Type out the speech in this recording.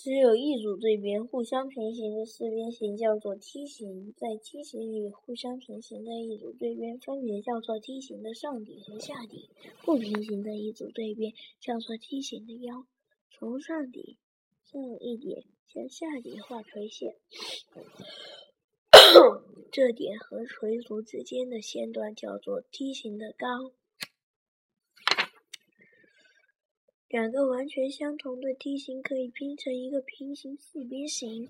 只有一组对边互相平行的四边形叫做梯形。在梯形里，互相平行的一组对边分别叫做梯形的上底和下底；不平行的一组对边叫做梯形的腰。从上底上一点向下底画垂线，这点和垂足之间的线段叫做梯形的高。两个完全相同的梯形可以拼成一个平行四边形。